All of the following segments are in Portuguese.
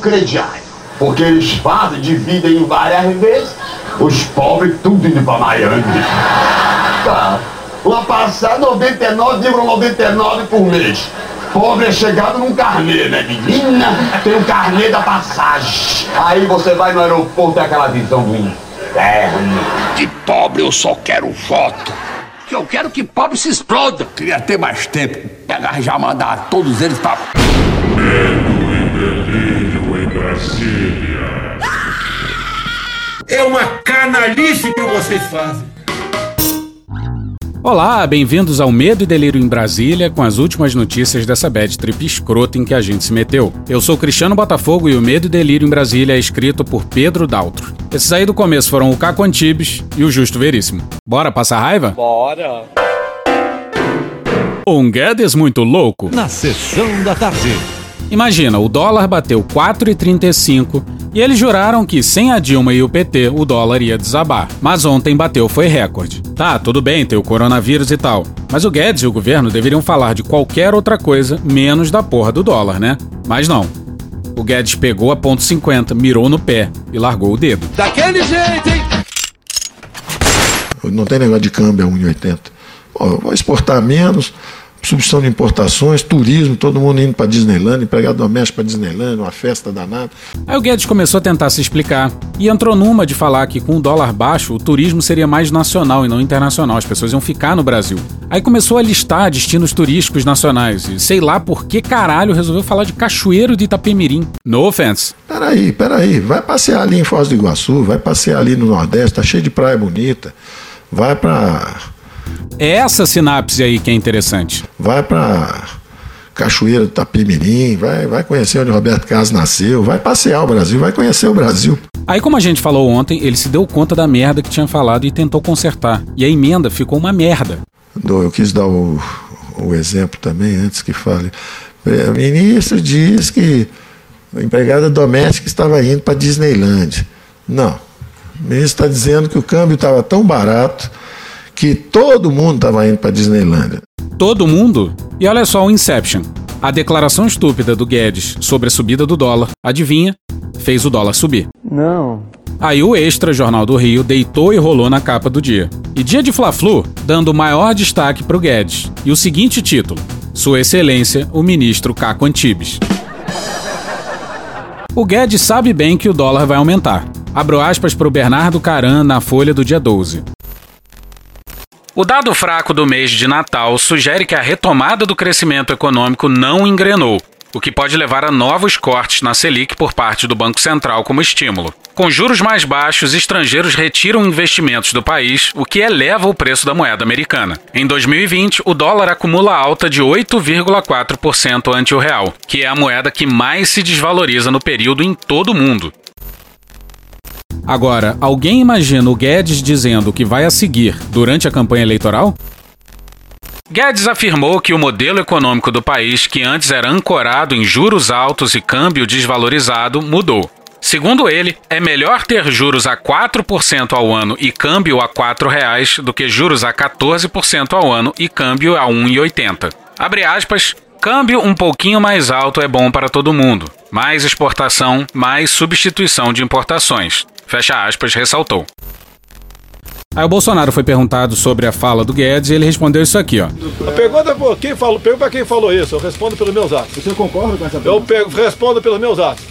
crediário. Porque eles fazem, dividem em várias vezes, os pobres tudo indo pra Miami. Tá. Lá passar 99,99 ,99 por mês. Pobre é chegado num carnê, né, menina? Tem o um carnê da passagem. Aí você vai no aeroporto e aquela visão do inferno. De pobre eu só quero foto. Que eu quero que pobre se exploda. Queria ter mais tempo. Pegar já mandar todos eles pra. É uma canalice que vocês fazem. Olá, bem-vindos ao Medo e Delírio em Brasília com as últimas notícias dessa bad trip escrota em que a gente se meteu. Eu sou Cristiano Botafogo e o Medo e Delírio em Brasília é escrito por Pedro Daltro. Esses aí do começo foram o Caco Antibes e o Justo Veríssimo. Bora passar raiva? Bora! Um Guedes muito louco. Na sessão da tarde. Imagina, o dólar bateu 4,35 e eles juraram que sem a Dilma e o PT o dólar ia desabar. Mas ontem bateu foi recorde. Tá, tudo bem, tem o coronavírus e tal. Mas o Guedes e o governo deveriam falar de qualquer outra coisa menos da porra do dólar, né? Mas não. O Guedes pegou a ponto 50, mirou no pé e largou o dedo. Daquele jeito, hein? Não tem negócio de câmbio a 1,80. Vou exportar menos, substituição de importações, turismo, todo mundo indo para Disneyland, empregado doméstico para Disneyland, uma festa danada. Aí o Guedes começou a tentar se explicar e entrou numa de falar que com o dólar baixo o turismo seria mais nacional e não internacional, as pessoas iam ficar no Brasil. Aí começou a listar destinos turísticos nacionais e sei lá por que caralho resolveu falar de Cachoeiro de Itapemirim. No offense. Peraí, peraí, vai passear ali em Foz do Iguaçu, vai passear ali no Nordeste, tá cheio de praia bonita, vai para é essa sinapse aí que é interessante. Vai para Cachoeira do Tapimirim, vai, vai conhecer onde Roberto Carlos nasceu, vai passear o Brasil, vai conhecer o Brasil. Aí, como a gente falou ontem, ele se deu conta da merda que tinha falado e tentou consertar. E a emenda ficou uma merda. Eu quis dar o, o exemplo também, antes que fale. O ministro diz que a empregada doméstica estava indo para Disneyland. Não. O ministro está dizendo que o câmbio estava tão barato que todo mundo estava indo para Disneylandia. Todo mundo? E olha só o Inception. A declaração estúpida do Guedes sobre a subida do dólar, adivinha? Fez o dólar subir. Não. Aí o Extra Jornal do Rio deitou e rolou na capa do dia. E dia de Fla-Flu, dando maior destaque para o Guedes. E o seguinte título: Sua Excelência, o ministro Caco Antibes. O Guedes sabe bem que o dólar vai aumentar. Abro aspas para o Bernardo Caran na Folha do dia 12. O dado fraco do mês de Natal sugere que a retomada do crescimento econômico não engrenou, o que pode levar a novos cortes na Selic por parte do Banco Central como estímulo. Com juros mais baixos, estrangeiros retiram investimentos do país, o que eleva o preço da moeda americana. Em 2020, o dólar acumula alta de 8,4% ante o real, que é a moeda que mais se desvaloriza no período em todo o mundo. Agora, alguém imagina o Guedes dizendo que vai a seguir durante a campanha eleitoral? Guedes afirmou que o modelo econômico do país, que antes era ancorado em juros altos e câmbio desvalorizado, mudou. Segundo ele, é melhor ter juros a 4% ao ano e câmbio a R$ 4,00 do que juros a 14% ao ano e câmbio a R$ 1,80. Abre aspas, câmbio um pouquinho mais alto é bom para todo mundo. Mais exportação, mais substituição de importações. Fecha aspas, ressaltou. Aí o Bolsonaro foi perguntado sobre a fala do Guedes e ele respondeu isso aqui, ó. A pergunta é quem falou, pergunta quem falou isso, eu respondo pelos meus atos. Você concorda com essa pergunta? Eu respondo pelos meus atos.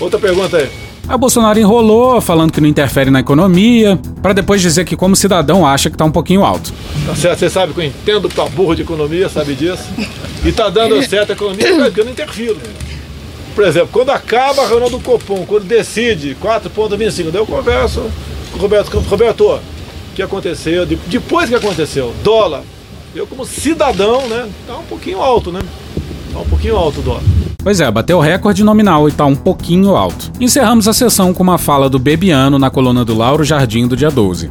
Outra pergunta aí. Aí o Bolsonaro enrolou, falando que não interfere na economia, para depois dizer que como cidadão acha que tá um pouquinho alto. Tá certo, você sabe que eu entendo pra burro de economia, sabe disso? E tá dando certo a economia, porque eu não interfiro. Por exemplo, quando acaba a reunião do Copom, quando decide 4,25, daí eu converso com o Roberto Campos. Roberto, o que aconteceu? Depois que aconteceu, dólar, eu como cidadão, né, tá um pouquinho alto, né? Tá um pouquinho alto o dólar. Pois é, bateu o recorde nominal e tá um pouquinho alto. Encerramos a sessão com uma fala do Bebiano na coluna do Lauro Jardim do dia 12.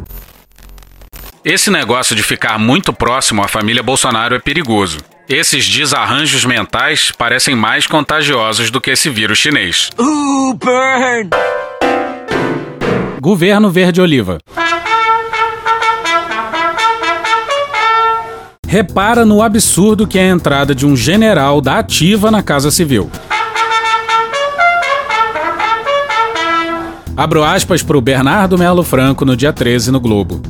Esse negócio de ficar muito próximo à família Bolsonaro é perigoso. Esses desarranjos mentais parecem mais contagiosos do que esse vírus chinês. Uh, burn! Governo Verde Oliva. Repara no absurdo que é a entrada de um general da ativa na Casa Civil. Abro aspas para o Bernardo Melo Franco no dia 13 no Globo.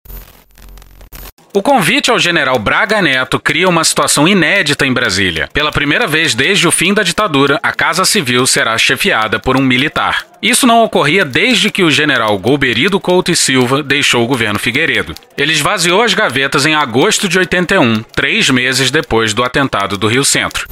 O convite ao general Braga Neto cria uma situação inédita em Brasília. Pela primeira vez desde o fim da ditadura, a Casa Civil será chefiada por um militar. Isso não ocorria desde que o general Golberido Couto e Silva deixou o governo Figueiredo. Ele esvaziou as gavetas em agosto de 81, três meses depois do atentado do Rio Centro.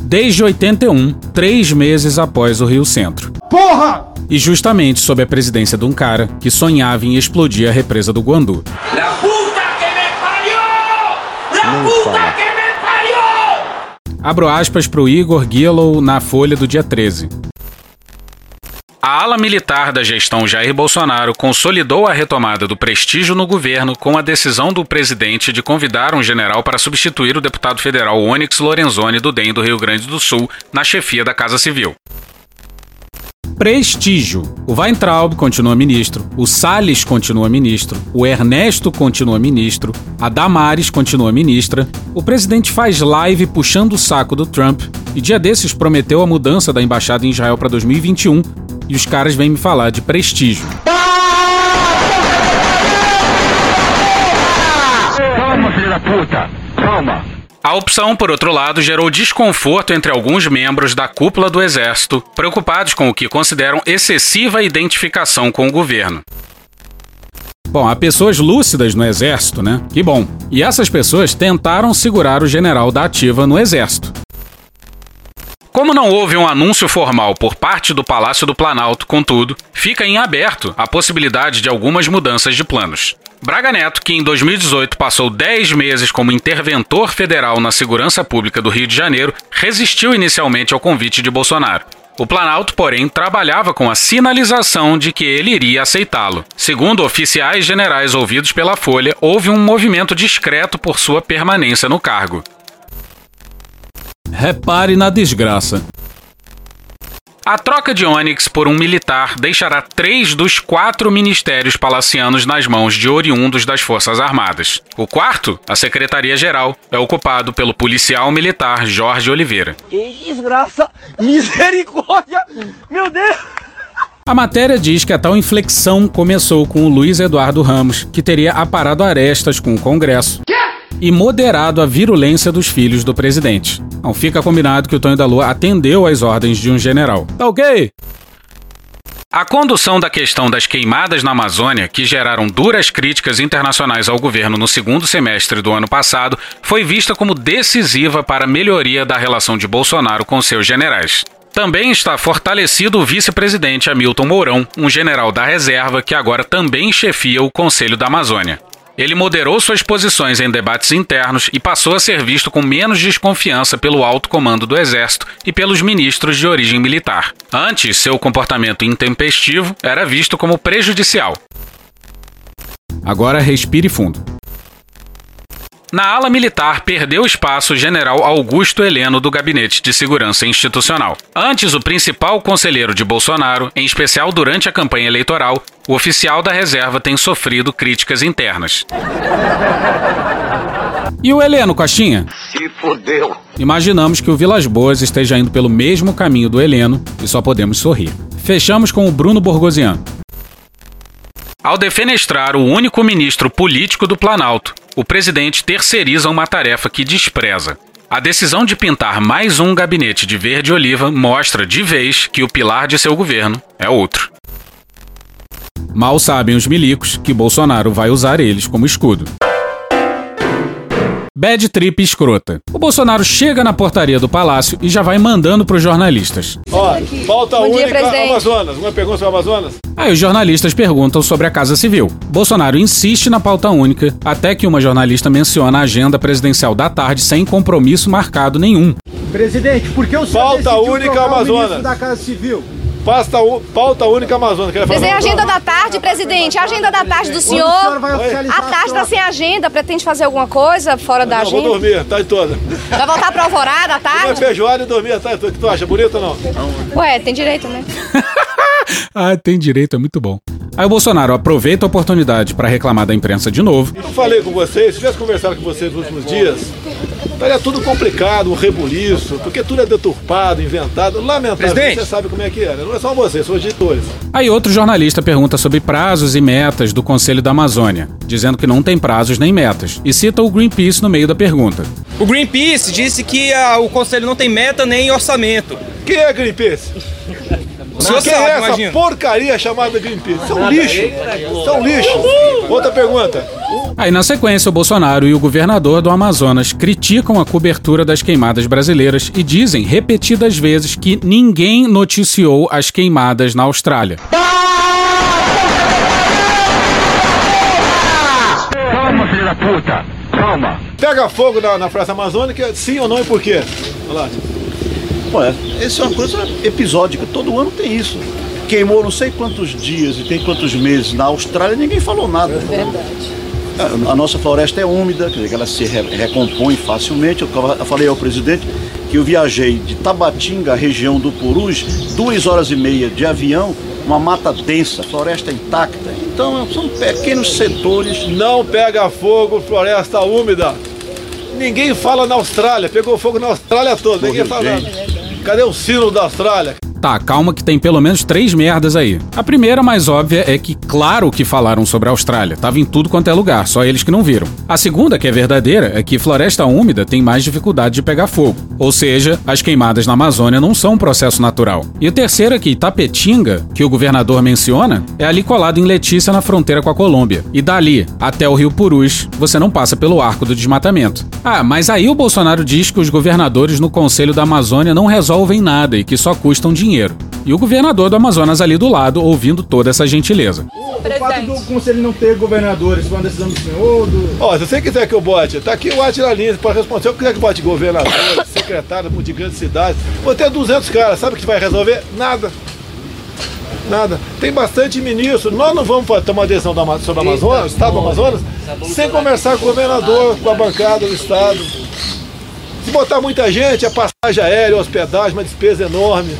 Desde 81, três meses após o Rio Centro. Porra! E justamente sob a presidência de um cara que sonhava em explodir a represa do Guandu. La puta que me parió! La puta que me parió! Abro aspas para o Igor Gillow na Folha do dia 13. A ala militar da gestão Jair Bolsonaro consolidou a retomada do prestígio no governo com a decisão do presidente de convidar um general para substituir o deputado federal Onyx Lorenzoni do DEM do Rio Grande do Sul na chefia da Casa Civil. Prestígio. O Weintraub continua ministro, o Salles continua ministro, o Ernesto continua ministro, a Damares continua ministra, o presidente faz live puxando o saco do Trump e dia desses prometeu a mudança da embaixada em Israel para 2021 e os caras vêm me falar de prestígio. Calma, filho da puta! Calma! A opção, por outro lado, gerou desconforto entre alguns membros da cúpula do Exército, preocupados com o que consideram excessiva identificação com o governo. Bom, há pessoas lúcidas no Exército, né? Que bom. E essas pessoas tentaram segurar o general da ativa no Exército. Como não houve um anúncio formal por parte do Palácio do Planalto, contudo, fica em aberto a possibilidade de algumas mudanças de planos. Braga Neto, que em 2018 passou 10 meses como interventor federal na segurança pública do Rio de Janeiro, resistiu inicialmente ao convite de Bolsonaro. O Planalto, porém, trabalhava com a sinalização de que ele iria aceitá-lo. Segundo oficiais generais ouvidos pela Folha, houve um movimento discreto por sua permanência no cargo. Repare na desgraça. A troca de Onyx por um militar deixará três dos quatro ministérios palacianos nas mãos de oriundos das Forças Armadas. O quarto, a Secretaria-Geral, é ocupado pelo policial militar Jorge Oliveira. Que desgraça! Misericórdia! Meu Deus! A matéria diz que a tal inflexão começou com o Luiz Eduardo Ramos, que teria aparado arestas com o Congresso e moderado a virulência dos filhos do presidente. Não fica combinado que o Tonho da Lua atendeu às ordens de um general. Tá ok? A condução da questão das queimadas na Amazônia, que geraram duras críticas internacionais ao governo no segundo semestre do ano passado, foi vista como decisiva para a melhoria da relação de Bolsonaro com seus generais. Também está fortalecido o vice-presidente Hamilton Mourão, um general da reserva que agora também chefia o Conselho da Amazônia. Ele moderou suas posições em debates internos e passou a ser visto com menos desconfiança pelo alto comando do Exército e pelos ministros de origem militar. Antes, seu comportamento intempestivo era visto como prejudicial. Agora respire fundo. Na ala militar, perdeu espaço o general Augusto Heleno do Gabinete de Segurança Institucional. Antes, o principal conselheiro de Bolsonaro, em especial durante a campanha eleitoral, o oficial da reserva tem sofrido críticas internas. E o Heleno, Coxinha? Se fodeu. Imaginamos que o Vilas Boas esteja indo pelo mesmo caminho do Heleno e só podemos sorrir. Fechamos com o Bruno Borgosian. Ao defenestrar o único ministro político do Planalto, o presidente terceiriza uma tarefa que despreza. A decisão de pintar mais um gabinete de verde oliva mostra de vez que o pilar de seu governo é outro. Mal sabem os milicos que Bolsonaro vai usar eles como escudo. Bad trip escrota. O Bolsonaro chega na portaria do palácio e já vai mandando pros jornalistas. Ó, Bom dia, única presidente. Amazonas. Uma pergunta sobre Amazonas? Aí os jornalistas perguntam sobre a Casa Civil. Bolsonaro insiste na pauta única, até que uma jornalista menciona a agenda presidencial da tarde sem compromisso marcado nenhum. Presidente, por que o senhor Pauta única Amazonas. da Casa Civil? Pauta, u- pauta única Presidente, a agenda da tarde, presidente. A agenda da tarde do senhor vai A tarde a tá sem agenda. Pretende fazer alguma coisa fora da Não, vou agenda? dormir, tá de toda. Vai voltar pra alvorada à tarde? feijoada e dormir, tá? O que tu acha? Bonito ou não? Ué, tem direito, né? ah, tem direito, é muito bom. Aí o Bolsonaro aproveita a oportunidade para reclamar da imprensa de novo. Eu falei com vocês, se tivesse conversado com vocês nos últimos dias, estaria tudo complicado, um rebuliço, porque tudo é deturpado, inventado. Lamentável, Presidente. você sabe como é que é, né? Não é só vocês, são os editores. Aí outro jornalista pergunta sobre prazos e metas do Conselho da Amazônia, dizendo que não tem prazos nem metas, e cita o Greenpeace no meio da pergunta. O Greenpeace disse que ah, o conselho não tem meta nem orçamento. Quem é Greenpeace? O senhor Quem sabe, é essa imagina. porcaria chamada Greenpeace? Isso é um lixo. Isso é um lixo. Outra pergunta. Aí na sequência o Bolsonaro e o governador do Amazonas criticam a cobertura das queimadas brasileiras e dizem repetidas vezes que ninguém noticiou as queimadas na Austrália. Calma, filho da puta. Calma. Pega fogo na, na Praça Amazônica, sim ou não e por quê? Olha lá. Ué, isso é uma coisa episódica, todo ano tem isso. Queimou não sei quantos dias e tem quantos meses na Austrália ninguém falou nada. A, a nossa floresta é úmida, quer dizer, que ela se re- recompõe facilmente. Eu, falei ao presidente que eu viajei de Tabatinga, região do Purus, duas horas e meia de avião, uma mata densa, floresta intacta. Então são pequenos setores. Não pega fogo, floresta úmida. Ninguém fala na Austrália, pegou fogo na Austrália toda. Ninguém fala. gente. Cadê o sino da Austrália? Tá, calma que tem pelo menos três merdas aí. A primeira, mais óbvia, é que claro que falaram sobre a Austrália. Tava em tudo quanto é lugar, só eles que não viram. A segunda, que é verdadeira, é que floresta úmida tem mais dificuldade de pegar fogo. Ou seja, as queimadas na Amazônia não são um processo natural. E o terceiro é que Itapetinga, que o governador menciona, é ali colado em Letícia na fronteira com a Colômbia. E dali até o Rio Purus, você não passa pelo arco do desmatamento. Ah, mas aí o Bolsonaro diz que os governadores no Conselho da Amazônia não resolvem nada e que só custam dinheiro. E o governador do Amazonas ali do lado, ouvindo toda essa gentileza. O fato do conselho não ter governadores foi uma decisão do senhor, do... Ó, se você quiser que eu bote, tá aqui o Atila Lins, pode responder. Se eu quiser que bote governador, secretário de grandes cidades, vou ter 200 caras, sabe o que vai resolver? Nada. Nada. Tem bastante ministro. Nós não vamos tomar decisão sobre o Amazonas, o Estado do Amazonas, sem conversar com o governador, com a bancada do Estado. Se botar muita gente, é passagem aérea, hospedagem, uma despesa enorme.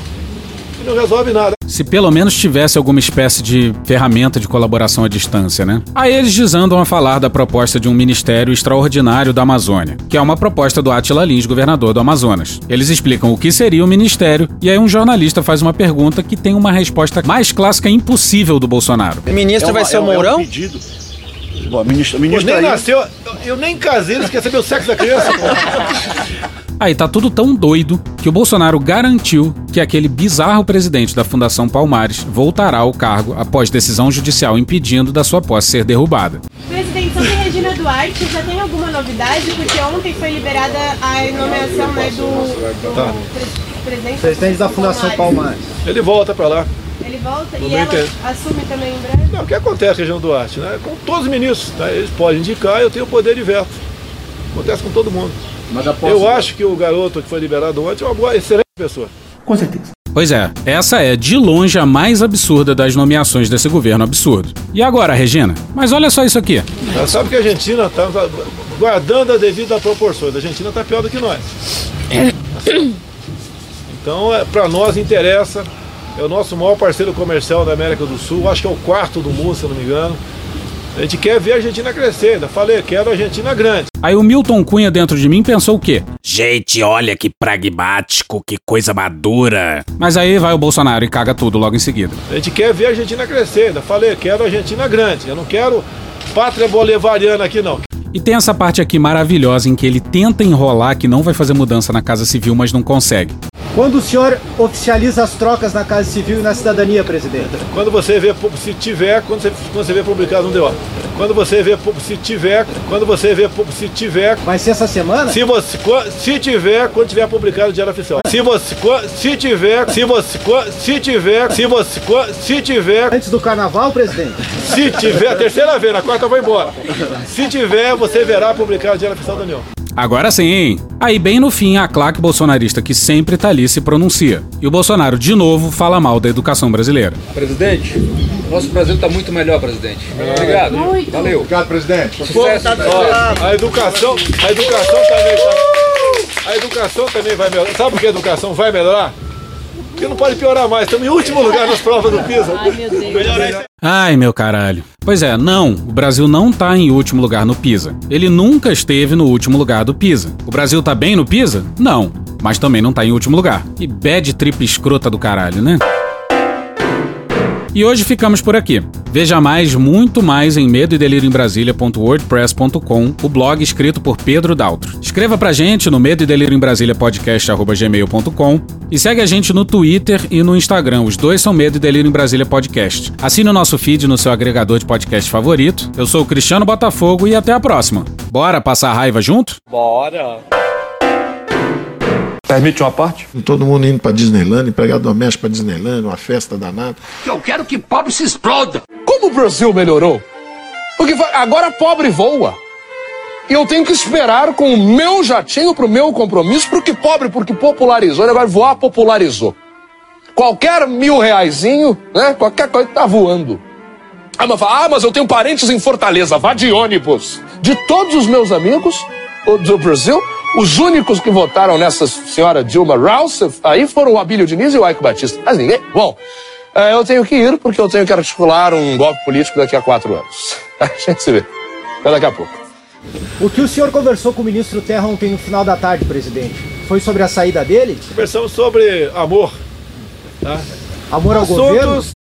E não resolve nada. Se pelo menos tivesse alguma espécie de ferramenta de colaboração à distância, né? Aí eles desandam a falar da proposta de um Ministério Extraordinário da Amazônia, que é uma proposta do Atila Lins, governador do Amazonas. Eles explicam o que seria o ministério, e aí um jornalista faz uma pergunta que tem uma resposta mais clássica impossível do Bolsonaro. O ministro É uma- vai ser é o um- é um Mourão? pedido. Bom, ministro, Pô, ministro nem aí- nasceu, eu- eu nem casei, eles querem saber o sexo da criança. Aí tá tudo tão doido que o Bolsonaro garantiu que aquele bizarro presidente da Fundação Palmares voltará ao cargo após decisão judicial impedindo da sua posse ser derrubada. Presidente, sobre Regina Duarte, já tem alguma novidade? Porque ontem foi liberada a nomeação né, do, do Tá. pre- presidente, Presidente da Fundação Palmares. Ele volta pra lá. Ele volta Não e ela assume também em breve? Não, o que acontece, região Duarte, né? Com todos os ministros, né? Eles podem indicar, eu tenho o poder de veto. Acontece com todo mundo. Mas após Eu acho que o garoto que foi liberado ontem é uma boa, excelente pessoa. Com certeza. Pois é, essa é de longe a mais absurda das nomeações desse governo absurdo. E agora, Regina? Mas olha só isso aqui. Ela sabe que a Argentina está guardando a devida proporções. A Argentina está pior do que nós. Então, é, para nós interessa. É o nosso maior parceiro comercial da América do Sul. Acho que é o quarto do mundo, se eu não me engano. A gente quer ver a Argentina crescer. Ainda falei, quero a Argentina grande. Aí o Milton Cunha dentro de mim pensou o quê? Gente, olha que pragmático, que coisa madura. Mas aí vai o Bolsonaro e caga tudo logo em seguida. A gente quer ver a Argentina crescer. Ainda falei, quero a Argentina grande. Eu não quero pátria bolivariana aqui, não. E tem essa parte aqui maravilhosa em que ele tenta enrolar que não vai fazer mudança na Casa Civil, mas não consegue. Quando o senhor oficializa as trocas na Casa Civil e na cidadania, presidente? Quando você vê, se tiver, quando você, quando você vê publicado no DO. Quando você vê, se tiver, quando você vê, se tiver. Vai ser essa semana? Se você, se tiver, quando tiver publicado no Diário Oficial. Se você, se tiver, se você, se tiver, se você, se tiver, Antes do carnaval, presidente? se tiver, terceira vez, na quarta eu vou embora. Se tiver, você verá publicado no Diário Oficial da União. Agora sim, hein? Aí bem no fim, a claque bolsonarista que sempre tá ali se pronuncia. E o Bolsonaro, de novo, fala mal da educação brasileira. Presidente, nosso Brasil está muito melhor, presidente. Obrigado. Muito. Valeu. Obrigado, presidente. Sucesso. Ó, a educação, a educação também tá- A educação também vai melhorar. Sabe por que a educação vai melhorar? Porque não pode piorar mais. Estamos em último lugar nas provas do PISA. Ai, meu Deus. Ai, meu caralho. Pois é, não, o Brasil não tá em último lugar no PISA. Ele nunca esteve no último lugar do PISA. O Brasil tá bem no PISA? Não, mas também não tá em último lugar. E bad trip escrota do caralho, né? E hoje ficamos por aqui. Veja mais, muito mais em medo e delírio em Brasília.wordpress.com, o blog escrito por Pedro Daltro. Escreva pra gente no medo e delírio em Brasília podcast@gmail.com e segue a gente no Twitter e no Instagram. Os dois são Medo e Delírio em Brasília Podcast. Assine o nosso feed no seu agregador de podcast favorito. Eu sou o Cristiano Botafogo e até a próxima. Bora passar raiva junto? Bora. Permite uma parte? Todo mundo indo pra Disneyland, empregado doméstico pra Disneyland, uma festa danada. Eu quero que pobre se exploda. Como o Brasil melhorou? Porque agora pobre voa. E eu tenho que esperar com o meu jatinho pro meu compromisso, porque pobre, porque popularizou. Ele agora voar popularizou. Qualquer mil reaisinho, né? Qualquer coisa tá voando. Ah mas, ah, mas eu tenho parentes em Fortaleza, vá de ônibus. De todos os meus amigos do Brasil, os únicos que votaram nessa senhora Dilma Rousseff aí foram o Abílio Diniz e o Aiko Batista. Mas ninguém. Bom, é, eu tenho que ir porque eu tenho que articular um golpe político daqui a quatro anos. A gente se vê. Até daqui a pouco. O que o senhor conversou com o ministro Terra ontem no final da tarde, presidente? Foi sobre a saída dele? Conversamos sobre amor. Tá? Amor ao Assuntos governo?